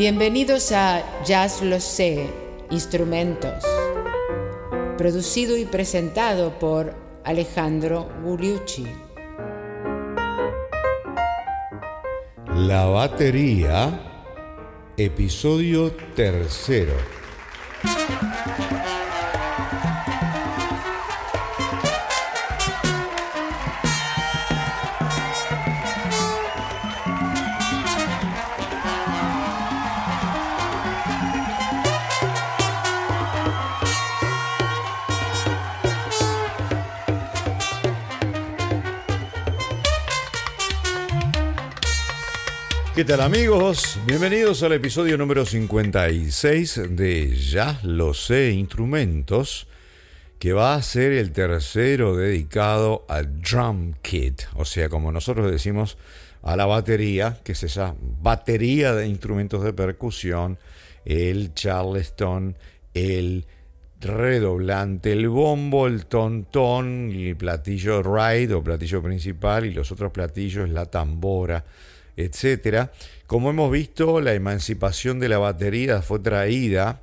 Bienvenidos a Jazz Lo Sé, Instrumentos, producido y presentado por Alejandro Gugliucci. La batería, episodio tercero. ¿Qué tal amigos? Bienvenidos al episodio número 56 de Ya lo sé, instrumentos, que va a ser el tercero dedicado al drum kit, o sea, como nosotros decimos, a la batería, que es esa batería de instrumentos de percusión, el charleston, el redoblante, el bombo, el tontón, el platillo ride o platillo principal y los otros platillos, la tambora etcétera. Como hemos visto, la emancipación de la batería fue traída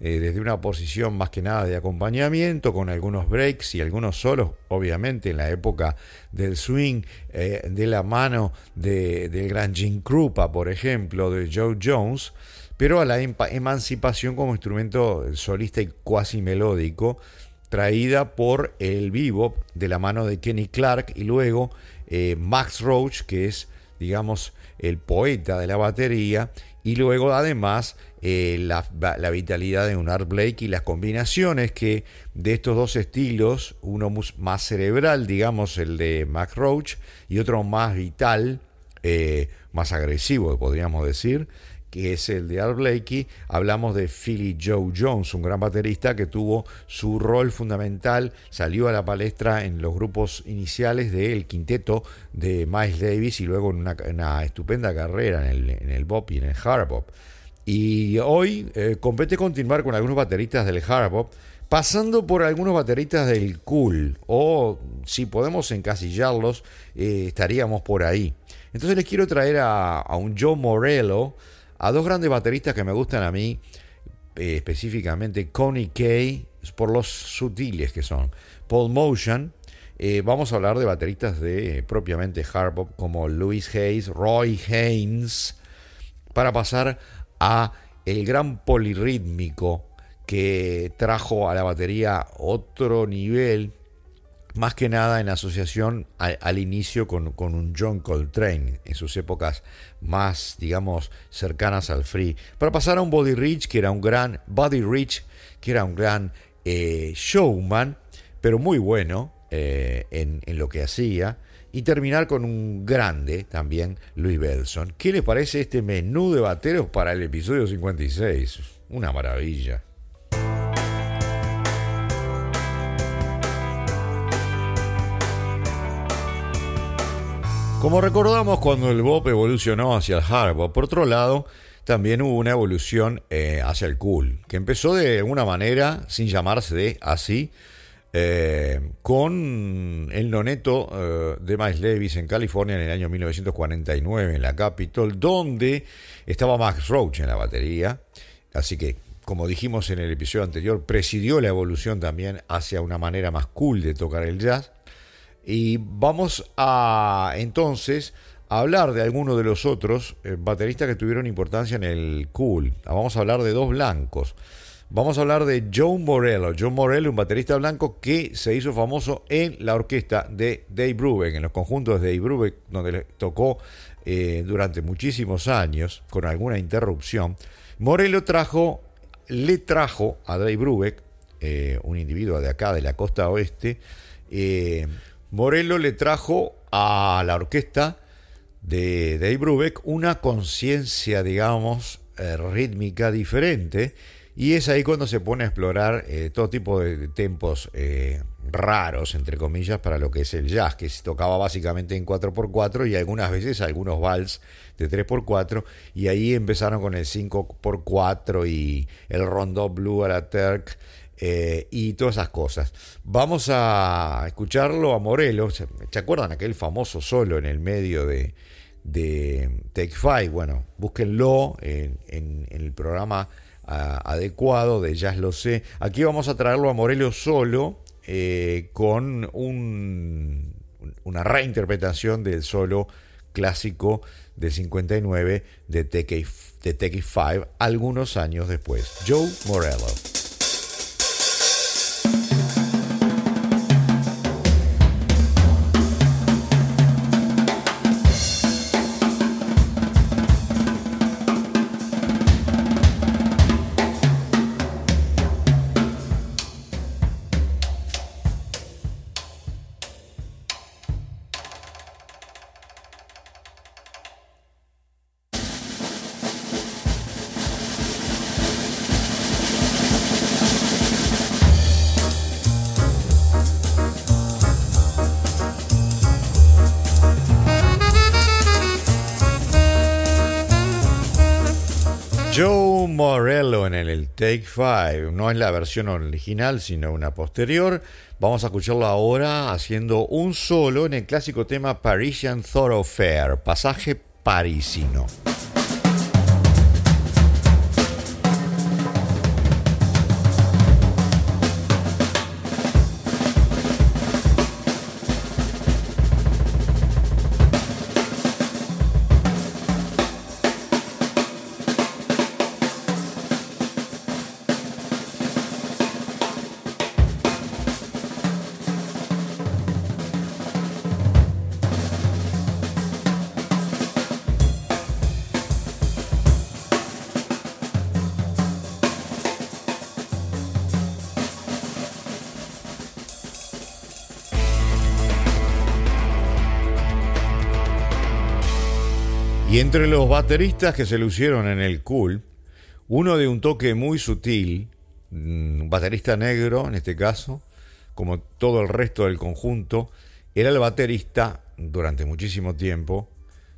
eh, desde una posición más que nada de acompañamiento, con algunos breaks y algunos solos, obviamente en la época del swing, eh, de la mano de, del gran Jim Krupa, por ejemplo, de Joe Jones, pero a la emancipación como instrumento solista y cuasi melódico, traída por el vivo de la mano de Kenny Clark y luego eh, Max Roach, que es digamos, el poeta de la batería, y luego además eh, la, vitalidad de un Art Blake y las combinaciones que de estos dos estilos, uno más cerebral, digamos, el de Max Roach, y otro más vital, eh, más agresivo, podríamos decir, que es el de Art Blakey, hablamos de Philly Joe Jones, un gran baterista que tuvo su rol fundamental, salió a la palestra en los grupos iniciales del quinteto de Miles Davis y luego en una, estupenda carrera en el, en el bop y en el hard bop. Y hoy eh, compete continuar con algunos bateristas del hard bop, pasando por algunos bateristas del cool, o si podemos encasillarlos, eh, estaríamos por ahí. Entonces les quiero traer a, a un Joe Morello, a dos grandes bateristas que me gustan a mí, eh, específicamente Connie Kay, por los sutiles que son. Paul Motion, eh, vamos a hablar de bateristas de propiamente hard bop como Louis Hayes, Roy Haynes, para pasar a el gran polirrítmico que trajo a la batería otro nivel más que nada en asociación al, inicio con, un John Coltrane, en sus épocas más, digamos, cercanas al free, para pasar a un Body Rich, que era un gran, Body Rich, que era un gran eh, showman, pero muy bueno eh, en, en, lo que hacía, y terminar con un grande también, Louis Belson. ¿Qué le parece este menú de bateros para el episodio 56? Una maravilla. Como recordamos cuando el bop evolucionó hacia el hard por otro lado, también hubo una evolución eh, hacia el cool, que empezó de alguna manera, sin llamarse de así, eh, con el noneto eh, de Miles Davis en California en el año 1949 en la Capitol, donde estaba Max Roach en la batería. Así que, como dijimos en el episodio anterior, presidió la evolución también hacia una manera más cool de tocar el jazz. Y vamos a entonces hablar de algunos de los otros eh, bateristas que tuvieron importancia en el cool. Vamos a hablar de dos blancos. Vamos a hablar de John Morello. John Morello, un baterista blanco que se hizo famoso en la orquesta de Dave Brubeck, en los conjuntos de Dave Brubeck, donde le tocó eh, durante muchísimos años, con alguna interrupción. Morello trajo, le trajo a Dave Brubeck, eh, un individuo de acá, de la costa oeste, Morello le trajo a la orquesta de Dave Brubeck una conciencia, digamos, eh, rítmica diferente. Y es ahí cuando se pone a explorar eh, todo tipo de tempos eh, raros, entre comillas, para lo que es el jazz, que se tocaba básicamente en 4x4 y algunas veces algunos vals de 3x4. Y ahí empezaron con el 5x4 y el rondó blue a la Turk eh, y todas esas cosas. Vamos a escucharlo a Morelos. ¿Se acuerdan aquel famoso solo en el medio de, de Take Five. Bueno, búsquenlo en, el programa ah, adecuado de Jazz Lo Sé. Aquí vamos a traerlo a Morelio solo eh, con un, una reinterpretación del solo clásico de 59 de Take, de Five algunos años después. Joe Morello. Take Five. No es la versión original, sino una posterior. Vamos a escucharlo ahora haciendo un solo en el clásico tema Parisian Thoroughfare, pasaje parisino. Y entre los bateristas que se lucieron en el cool, uno de un toque muy sutil, mm, un baterista negro en este caso, como todo el resto del conjunto, era el baterista durante muchísimo tiempo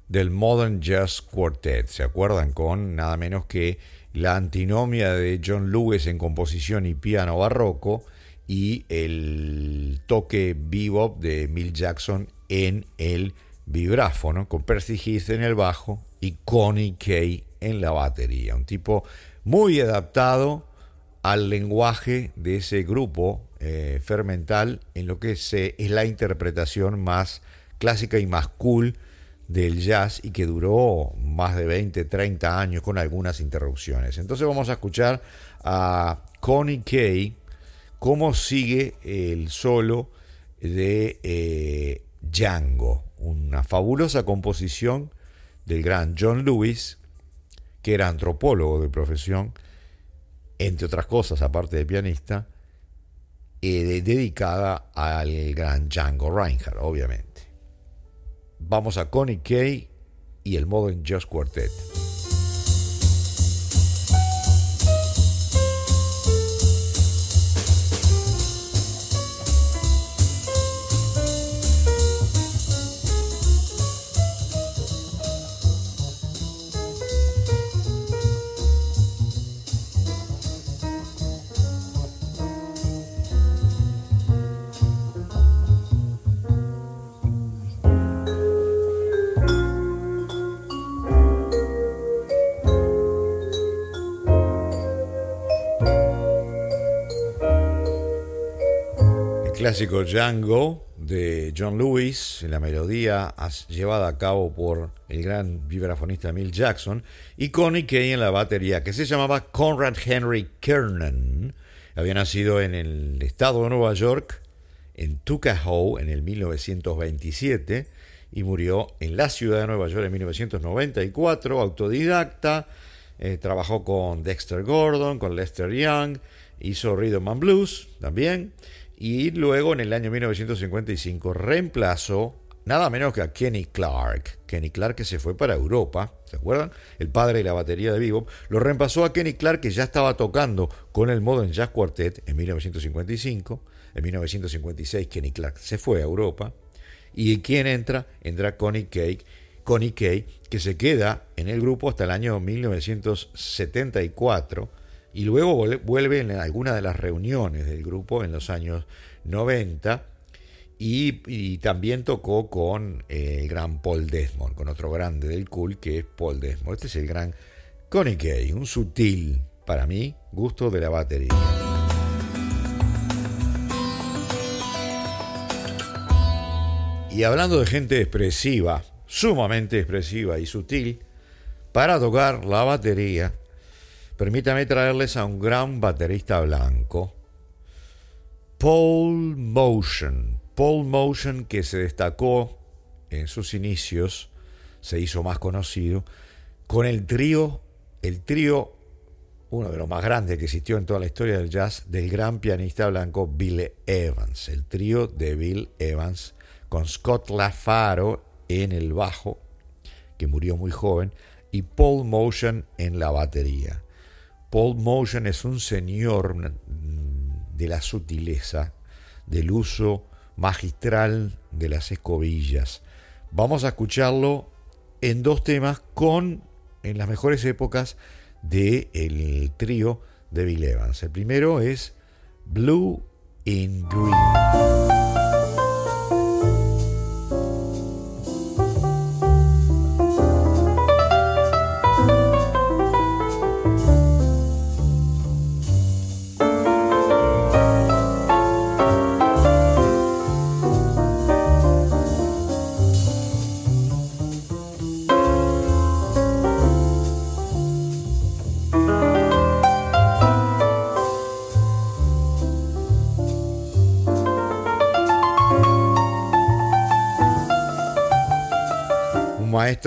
del Modern Jazz Quartet. ¿Se acuerdan? Con nada menos que la antinomia de John Lewis en composición y piano barroco y el toque bebop de Mill Jackson en el vibráfono, con Percy Heath en el bajo y Connie Kay en la batería. Un tipo muy adaptado al lenguaje de ese grupo eh, fermental en lo que es, es la interpretación más clásica y más cool del jazz y que duró más de 20, 30 años con algunas interrupciones. Entonces vamos a escuchar a Connie Kay cómo sigue el solo de eh, Django, una fabulosa composición del gran John Lewis, que era antropólogo de profesión, entre otras cosas, aparte de pianista, eh, dedicada al gran Django Reinhardt, obviamente. Vamos a Connie Kay y el Modern Jazz Quartet. Clásico Django de John Lewis, la melodía llevada a cabo por el gran vibrafonista Mill Jackson, y Connie Kay en la batería, que se llamaba Conrad Henry Kernan. Había nacido en el estado de Nueva York, en Tuckahoe, en el 1927, y murió en la ciudad de Nueva York en 1994, autodidacta. Eh, trabajó con Dexter Gordon, con Lester Young, hizo Rhythm and Blues también y luego en el año 1955 reemplazó nada menos que a Kenny Clark. Kenny Clark que se fue para Europa, ¿se acuerdan? El padre de la batería de Vivo. Lo reemplazó a Kenny Clark que ya estaba tocando con el Modern Jazz Quartet en 1955. En 1956 Kenny Clark se fue a Europa. ¿Y quién entra? Entra Connie Kay, Connie Kay, que se queda en el grupo hasta el año 1974 y luego vuelve en alguna de las reuniones del grupo en los años 90 Y, también tocó con eh, el gran Paul Desmond, con otro grande del cool que es Paul Desmond. Este es el gran Connie Kay, un sutil, para mí, gusto de la batería. Y hablando de gente expresiva, sumamente expresiva y sutil, para tocar la batería, permítame traerles a un gran baterista blanco, Paul Motion. Paul Motion que se destacó en sus inicios, se hizo más conocido, con el trío, el trío, uno de los más grandes que existió en toda la historia del jazz, del gran pianista blanco Bill Evans, el trío de Bill Evans, con Scott LaFaro en el bajo, que murió muy joven, y Paul Motion en la batería. Paul Motion es un señor de la sutileza, del uso magistral de las escobillas. Vamos a escucharlo en dos temas con en las mejores épocas del el trío de Bill Evans. El primero es Blue in Green.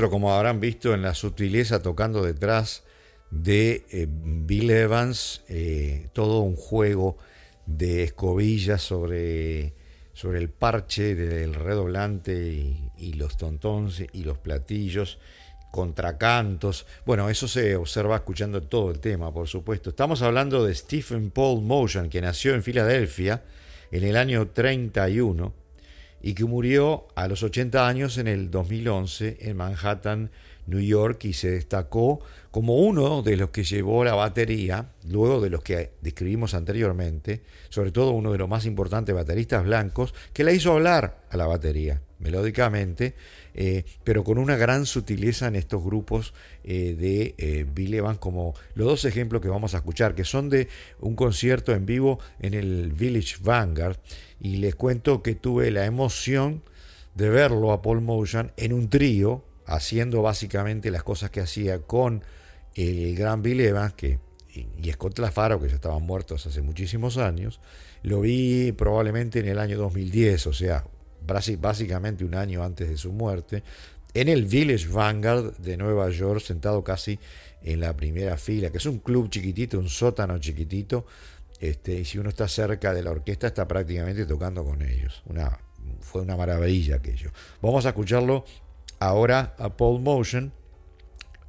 Como habrán visto, en la sutileza tocando detrás de eh, Bill Evans, eh, todo un juego de escobillas sobre, sobre el parche del redoblante y, los tontons y los platillos, contracantos. Bueno, eso se observa escuchando todo el tema, por supuesto. Estamos hablando de Stephen Paul Motion, que nació en Filadelfia en el año 31 y que murió a los 80 años en el 2011 en Manhattan, New York, y se destacó como uno de los que llevó la batería, luego de los que describimos anteriormente, sobre todo uno de los más importantes bateristas blancos, que la hizo hablar a la batería melódicamente, eh, pero con una gran sutileza en estos grupos eh, de eh, Bill Evans, como los dos ejemplos que vamos a escuchar, que son de un concierto en vivo en el Village Vanguard, y les cuento que tuve la emoción de verlo a Paul Motion en un trío, haciendo básicamente las cosas que hacía con el gran Bill Evans, que, y Scott Lafaro, que ya estaban muertos hace muchísimos años. Lo vi probablemente en el año 2010, o sea, básicamente un año antes de su muerte, en el Village Vanguard de Nueva York, sentado casi en la primera fila, que es un club chiquitito, un sótano chiquitito, este, y si uno está cerca de la orquesta está prácticamente tocando con ellos. Una, fue una maravilla aquello. Vamos a escucharlo ahora a Paul Motion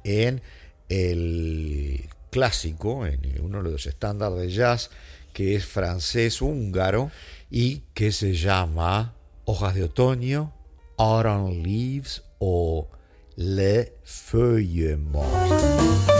en el clásico, en uno de los estándares de jazz, que es francés-húngaro y que se llama hojas de otoño, autumn leaves o les feuilles mortes.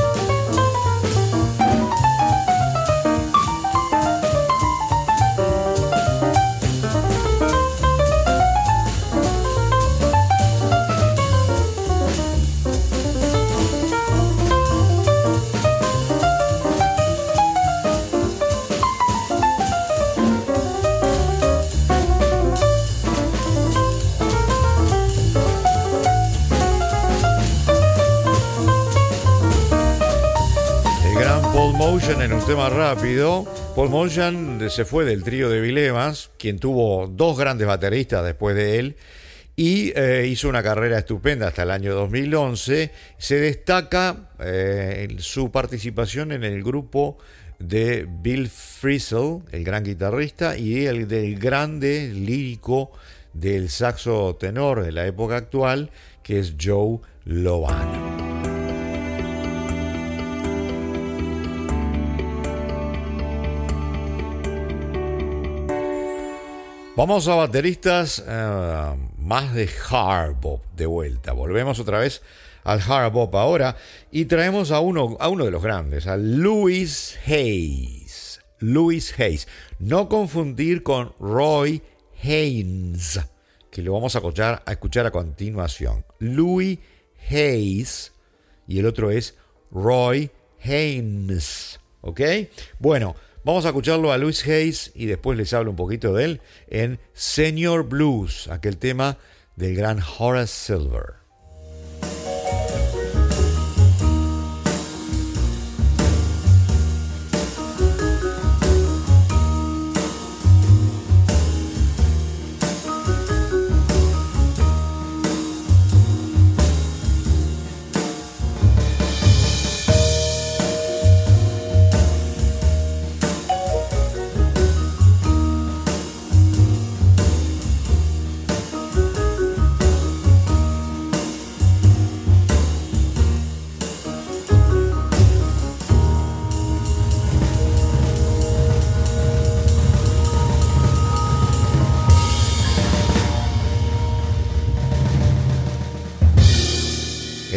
En un tema rápido. Paul Motion se fue del trío de Bill Evans, quien tuvo dos grandes bateristas después de él, y eh, hizo una carrera estupenda hasta el año 2011. Se destaca eh, su participación en el grupo de Bill Frisell, el gran guitarrista, y el del grande lírico del saxo tenor de la época actual, que es Joe Lovano. Vamos a bateristas eh, más de hard bop de vuelta. Volvemos otra vez al hard bop ahora y traemos a uno, a uno de los grandes, a Louis Hayes. Louis Hayes. No confundir con Roy Haynes, que lo vamos a escuchar a, escuchar a continuación. Louis Hayes y el otro es Roy Haynes. ¿Ok? Bueno, vamos a escucharlo a Louis Hayes y después les hablo un poquito de él en Senior Blues, aquel tema del gran Horace Silver.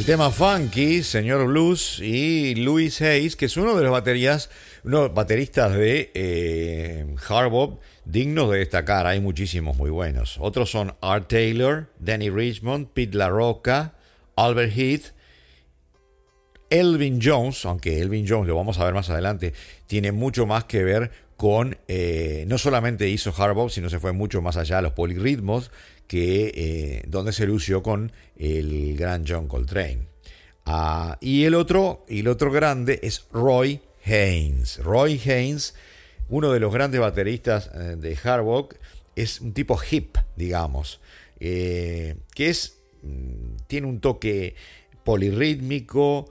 Tema funky, señor Blues y Louis Hayes, que es uno de los baterías, unos bateristas de eh, dignos de destacar. Hay muchísimos muy buenos. Otros son Art Taylor, Danny Richmond, Pete LaRocca, Albert Heath, Elvin Jones, aunque Elvin Jones, lo vamos a ver más adelante, tiene mucho más que ver con, eh, no solamente hizo hard sino se fue mucho más allá, los polirritmos, que, eh, donde se lució con el gran John Coltrane. Ah, y, el otro, el otro grande es Roy Haynes. Roy Haynes, uno de los grandes bateristas eh, de hard es un tipo hip, digamos, que es, mm, tiene un toque polirrítmico,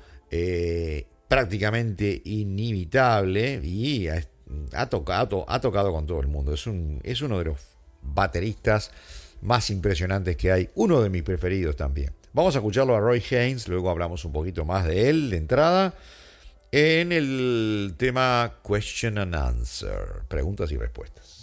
prácticamente inimitable y ha tocado, ha tocado con todo el mundo. Es, un, es uno de los bateristas más impresionantes que hay, uno de mis preferidos también. Vamos a escucharlo a Roy Haynes, luego hablamos un poquito más de él de entrada en el tema Question and Answer, preguntas y respuestas.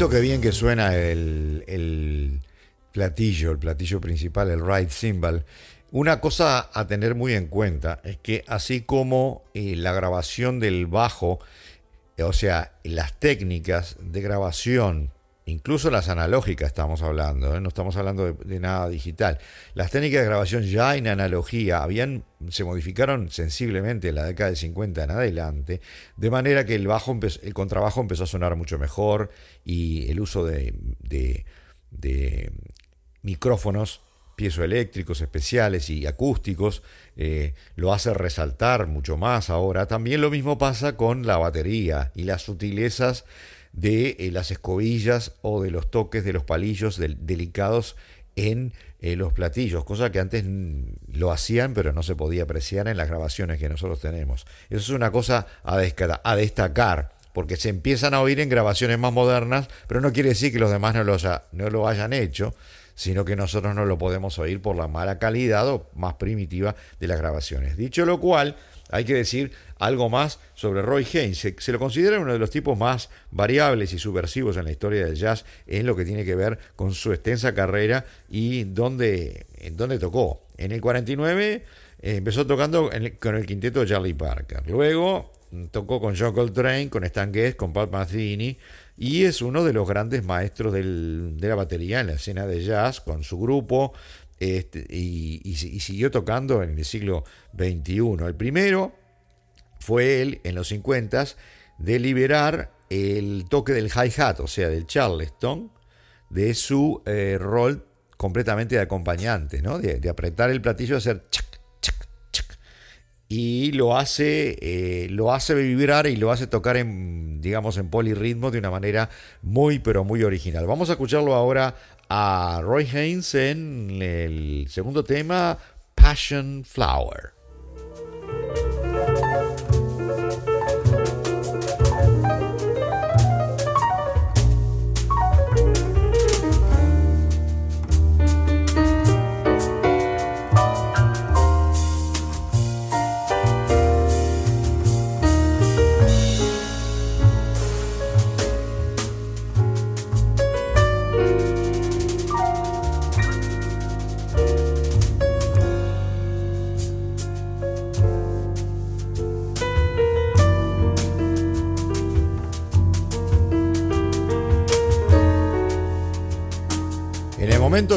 Visto que bien que suena el, platillo, el platillo principal, el ride cymbal. Una cosa a tener muy en cuenta es que así como eh, la grabación del bajo, o sea, las técnicas de grabación incluso las analógicas estamos hablando, ¿eh? no estamos hablando de, nada digital. Las técnicas de grabación ya en analogía habían, se modificaron sensiblemente en la década de 50 en adelante, de manera que el, bajo contrabajo empezó a sonar mucho mejor y el uso de, de, micrófonos piezoeléctricos especiales y acústicos eh, lo hace resaltar mucho más ahora. También lo mismo pasa con la batería y las sutilezas de eh, las escobillas o de los toques de los palillos delicados en eh, los platillos, cosa que antes lo hacían pero no se podía apreciar en las grabaciones que nosotros tenemos. Eso es una cosa a, destacar, porque se empiezan a oír en grabaciones más modernas, pero no quiere decir que los demás no lo hayan hecho, sino que nosotros no lo podemos oír por la mala calidad o más primitiva de las grabaciones. Dicho lo cual, hay que decir algo más sobre Roy Haynes. Se, lo considera uno de los tipos más variables y subversivos en la historia del jazz en lo que tiene que ver con su extensa carrera y dónde, en dónde tocó. En el 49 eh, empezó tocando con el quinteto de Charlie Parker. Luego mm, tocó con John Coltrane, con Stan Getz, con Pat Mazzini y es uno de los grandes maestros de la batería en la escena de jazz con su grupo este, y, siguió tocando en el siglo XXI. El primero fue él en los 50 de liberar el toque del hi-hat, o sea, del charleston, de su eh, rol completamente de acompañante, de, apretar el platillo y hacer chac, chac, chac. Y lo hace, eh, lo hace vibrar y lo hace tocar en, digamos, en polirritmo de una manera muy, pero muy original. Vamos a escucharlo ahora a Roy Haynes en el segundo tema, Passion Flower.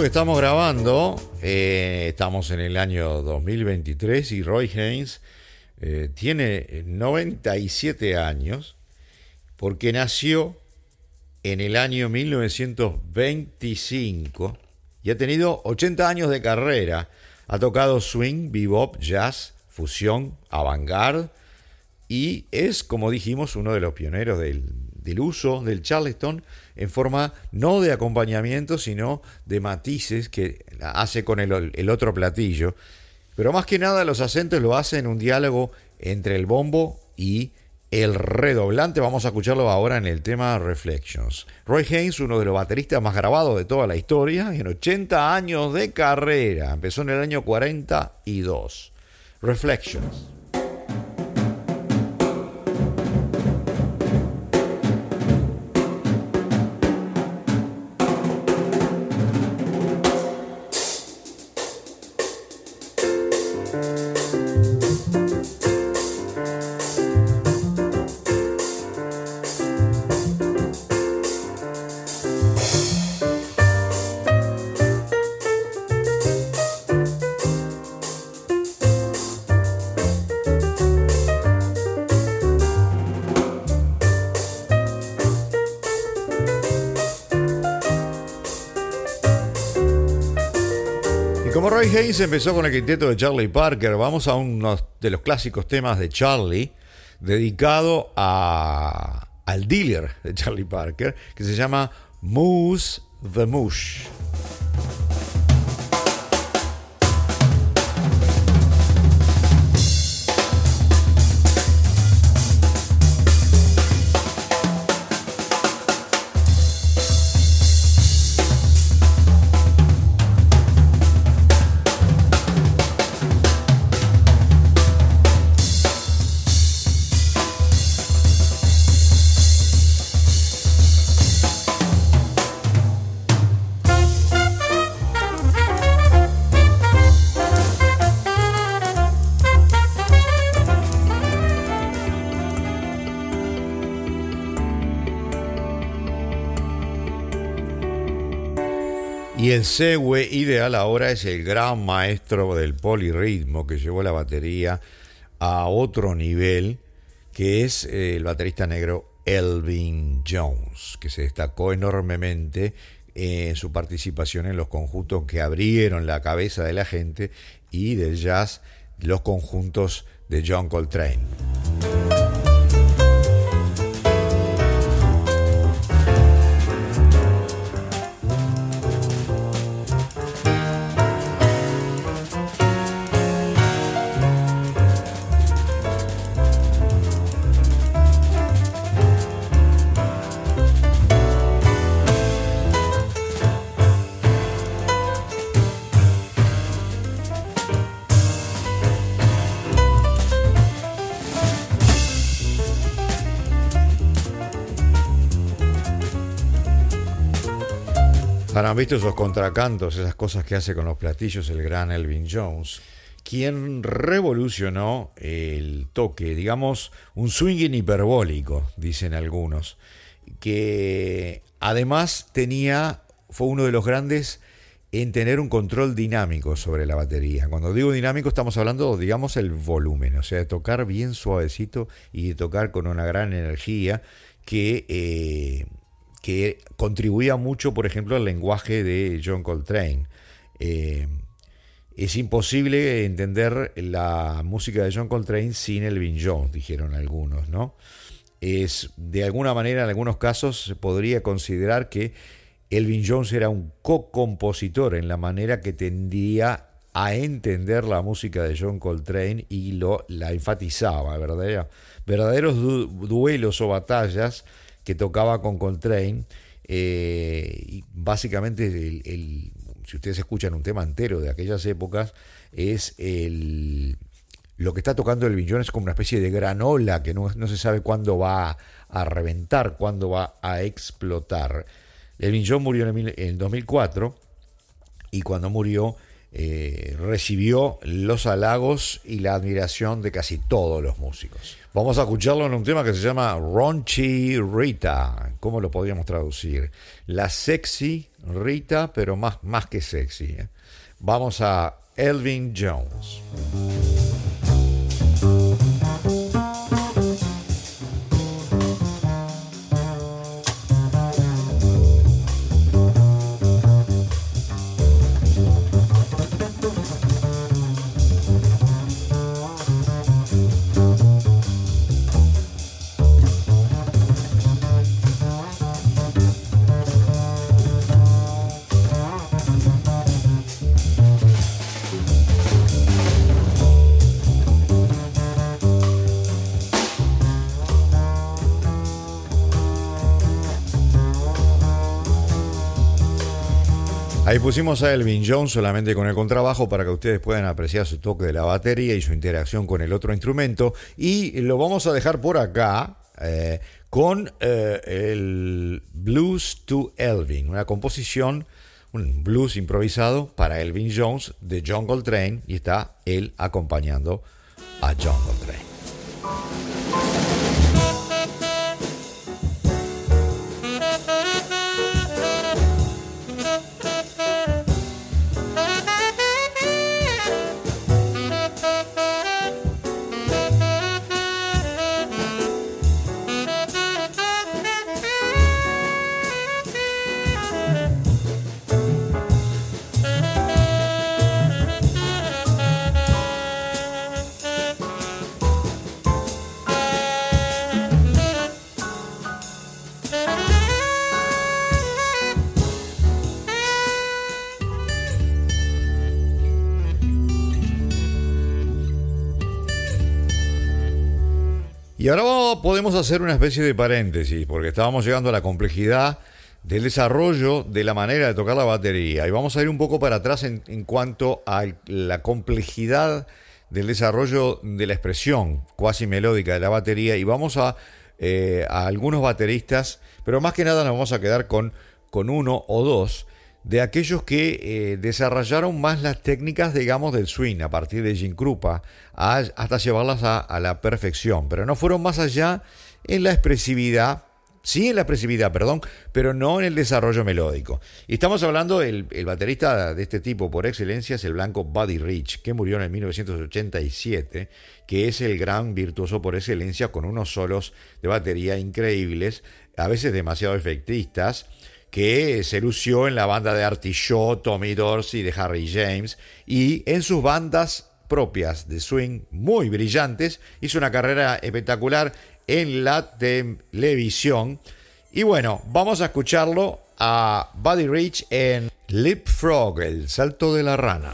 Que estamos grabando, eh, estamos en el año 2023 y Roy Haynes eh, tiene 97 años porque nació en el año 1925 y ha tenido 80 años de carrera. Ha tocado swing, bebop, jazz, fusión, avant-garde y es, como dijimos, uno de los pioneros del, del uso del charleston en forma no de acompañamiento, sino de matices que hace con el, otro platillo. Pero más que nada los acentos lo hacen en un diálogo entre el bombo y el redoblante. Vamos a escucharlo ahora en el tema Reflections. Roy Haynes, uno de los bateristas más grabados de toda la historia, en 80 años de carrera. Empezó en el año 42. Reflections. Haynes empezó con el quinteto de Charlie Parker. Vamos a uno de los clásicos temas de Charlie, dedicado a, al dealer de Charlie Parker, que se llama Moose the Mush. Segue ideal ahora es el gran maestro del polirritmo que llevó la batería a otro nivel, que es eh, el baterista negro Elvin Jones, que se destacó enormemente en su participación en los conjuntos que abrieron la cabeza de la gente y del jazz, los conjuntos de John Coltrane. Han visto esos contracantos, esas cosas que hace con los platillos el gran Elvin Jones, quien revolucionó el toque, digamos, un swinging hiperbólico, dicen algunos, que además tenía, fue uno de los grandes en tener un control dinámico sobre la batería. Cuando digo dinámico estamos hablando, digamos, el volumen, o sea, de tocar bien suavecito y de tocar con una gran energía que... Eh, que contribuía mucho, por ejemplo, al lenguaje de John Coltrane. Eh, es imposible entender la música de John Coltrane sin Elvin Jones, dijeron algunos, ¿no? Es, de alguna manera, en algunos casos, se podría considerar que Elvin Jones era un co-compositor en la manera que tendía a entender la música de John Coltrane y lo, la enfatizaba, ¿verdad? verdaderos duelos o batallas que tocaba con Coltrane. Eh, y básicamente, el, si ustedes escuchan un tema entero de aquellas épocas, es el, lo que está tocando el Jones es como una especie de granola que no, se sabe cuándo va a, reventar, cuándo va a explotar. Elvin Jones murió en el, 2004 y cuando murió eh, recibió los halagos y la admiración de casi todos los músicos. Vamos a escucharlo en un tema que se llama Ronchi Rita. ¿Cómo lo podríamos traducir? La sexy Rita, pero más, más que sexy. ¿eh? Vamos a Elvin Jones. Pusimos a Elvin Jones solamente con el contrabajo para que ustedes puedan apreciar su toque de la batería y su interacción con el otro instrumento. Y lo vamos a dejar por acá eh, con eh, el Blues to Elvin, una composición, un blues improvisado para Elvin Jones de John Coltrane y está él acompañando a John Coltrane. Y ahora podemos hacer una especie de paréntesis, porque estábamos llegando a la complejidad del desarrollo de la manera de tocar la batería. Y vamos a ir un poco para atrás en, cuanto a la complejidad del desarrollo de la expresión cuasi melódica de la batería. Y vamos a, eh, a algunos bateristas, pero más que nada nos vamos a quedar con, con uno o dos de aquellos que eh, desarrollaron más las técnicas, digamos, del swing a partir de Jim Krupa hasta llevarlas a, la perfección, pero no fueron más allá en la expresividad, sí en la expresividad, perdón, pero no en el desarrollo melódico. Y estamos hablando, el, el baterista de este tipo por excelencia es el blanco Buddy Rich, que murió en el 1987, que es el gran virtuoso por excelencia con unos solos de batería increíbles, a veces demasiado efectistas, que se lució en la banda de Artie Shaw, Tommy Dorsey, de Harry James y en sus bandas propias de swing muy brillantes. Hizo una carrera espectacular en la televisión. Y bueno, vamos a escucharlo a Buddy Rich en Leapfrog, el salto de la rana.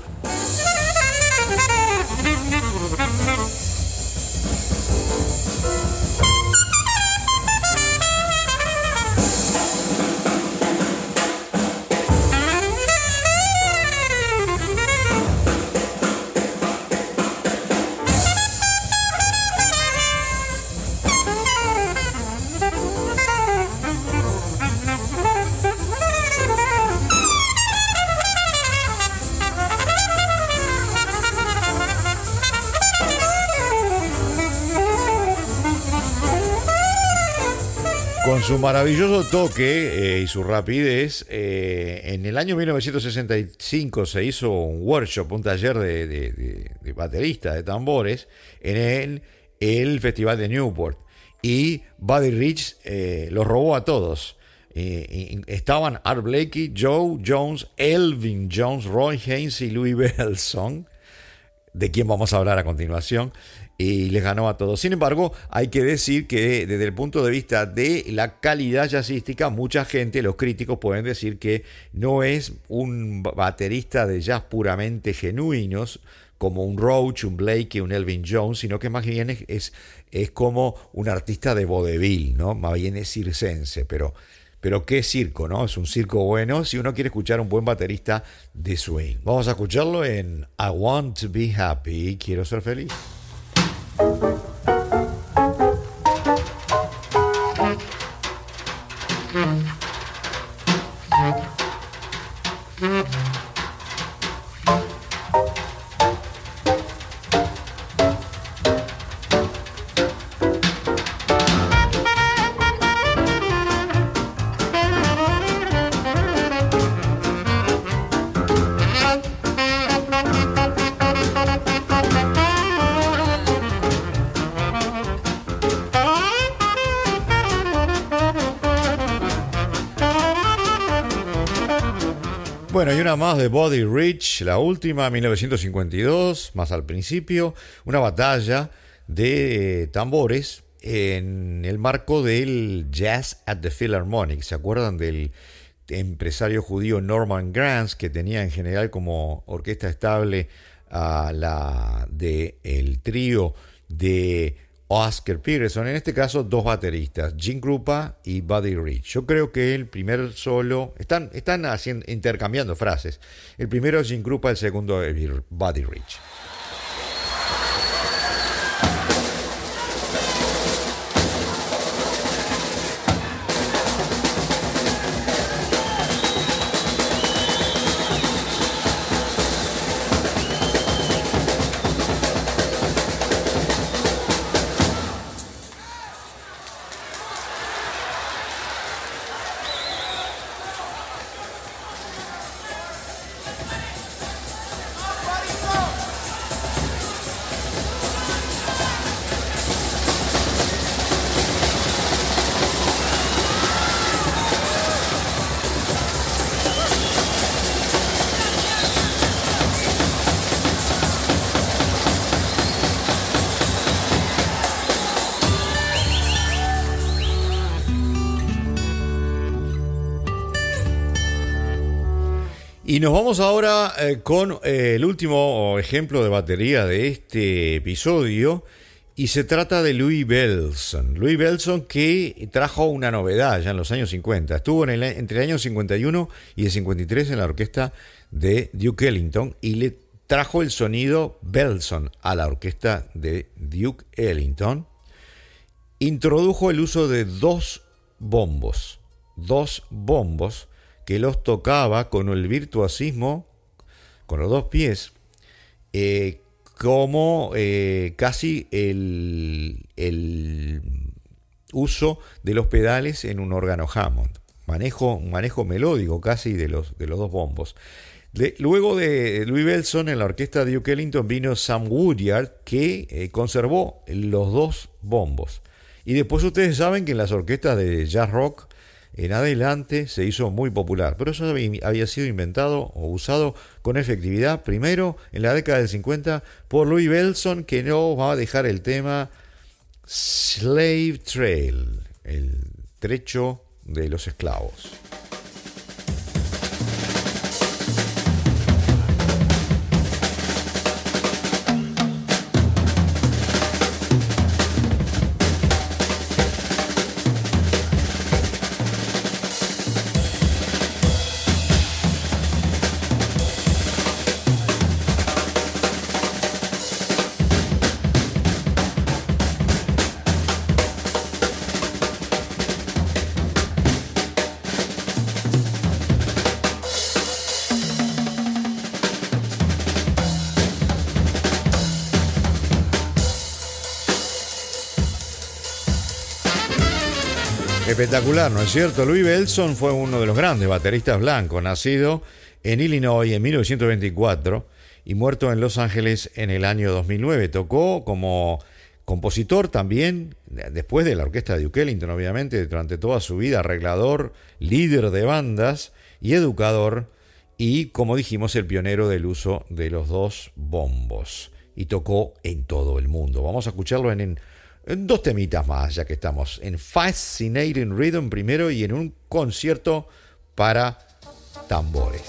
Su maravilloso toque eh, y su rapidez, eh, en el año 1965 se hizo un workshop, un taller de, de, bateristas, de tambores, en el, el Festival de Newport. Y Buddy Rich eh, los robó a todos. estaban Art Blakey, Joe Jones, Elvin Jones, Roy Haynes y Louis Belson de quién vamos a hablar a continuación, y les ganó a todos. Sin embargo, hay que decir que desde el punto de vista de la calidad jazzística, mucha gente, los críticos pueden decir que no es un baterista de jazz puramente genuinos, como un Roach, un Blake, un Elvin Jones, sino que más bien es, es, como un artista de vodevil, ¿no? Más bien es circense, pero pero qué circo, ¿no? Es un circo bueno si uno quiere escuchar un buen baterista de swing. Vamos a escucharlo en I Want to Be Happy, quiero ser feliz. Thank you. Bueno, y una más de Body Rich, la última, 1952, más al principio, una batalla de tambores en el marco del Jazz at the Philharmonic. ¿Se acuerdan del empresario judío Norman Granz, que tenía en general como orquesta estable a la de el trío de Oscar Peterson, en este caso dos bateristas, Jim Krupa y Buddy Rich. Yo creo que el primer solo, están, están haciendo, intercambiando frases. El primero es Jim Krupa, el segundo es Buddy Rich. Y nos vamos ahora eh, con eh, el último ejemplo de batería de este episodio. Y se trata de Louis Belson. Louis Belson que trajo una novedad ya en los años 50. Estuvo en el, entre el año 51 y el 53 en la orquesta de Duke Ellington y le trajo el sonido Belson a la orquesta de Duke Ellington. Introdujo el uso de dos bombos. Dos bombos que los tocaba con el virtuosismo, con los dos pies, eh, como eh, casi el, uso de los pedales en un órgano Hammond. Manejo, un manejo melódico casi de los, de los dos bombos. luego de Louis Belson en la orquesta de Duke Ellington vino Sam Woodyard que eh, conservó los dos bombos. Y después ustedes saben que en las orquestas de jazz rock en adelante se hizo muy popular, pero eso había sido inventado o usado con efectividad primero en la década del 50 por Louis Belson, que no va a dejar el tema Slave Trail, el trecho de los esclavos. Espectacular, ¿no es cierto? Louis Belson fue uno de los grandes bateristas blancos, nacido en Illinois en 1924 y muerto en Los Ángeles en el año 2009. Tocó como compositor también, después de la orquesta de Duke obviamente, durante toda su vida, arreglador, líder de bandas y educador, y como dijimos, el pionero del uso de los dos bombos. y tocó en todo el mundo. Vamos a escucharlo en dos temitas más, ya que estamos en Fascinating Rhythm primero y en un concierto para tambores.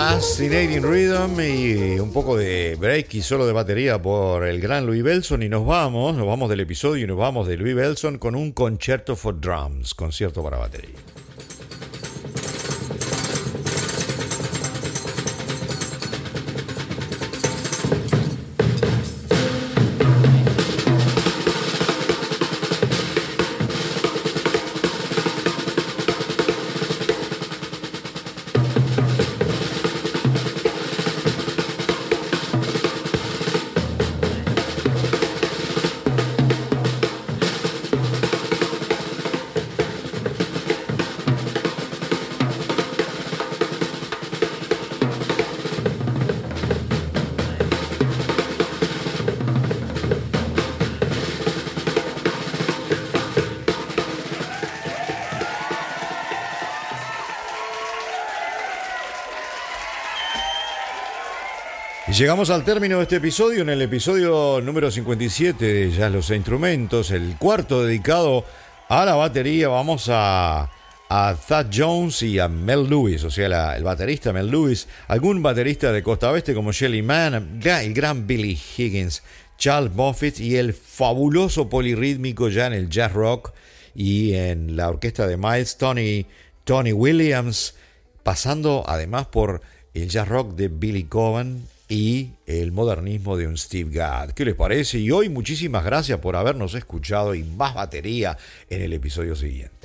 Fascinating Rhythm y un poco de break y solo de batería por el gran Louis Belson y nos vamos, nos vamos del episodio y nos vamos de Louis Belson con un concierto for drums, concierto para batería. Llegamos al término de este episodio, en el episodio número 57 de Ya los instrumentos, el cuarto dedicado a la batería. Vamos a, a Thad Jones y a Mel Lewis, o sea, el baterista Mel Lewis, algún baterista de Costa Oeste como Shelly Mann, el gran Billy Higgins, Charles Buffett y el fabuloso polirrítmico ya en el jazz rock y en la orquesta de Miles, Tony, Tony Williams, pasando además por el jazz rock de Billy Coban y el modernismo de un Steve Gadd. ¿Qué les parece? Y hoy muchísimas gracias por habernos escuchado y más batería en el episodio siguiente.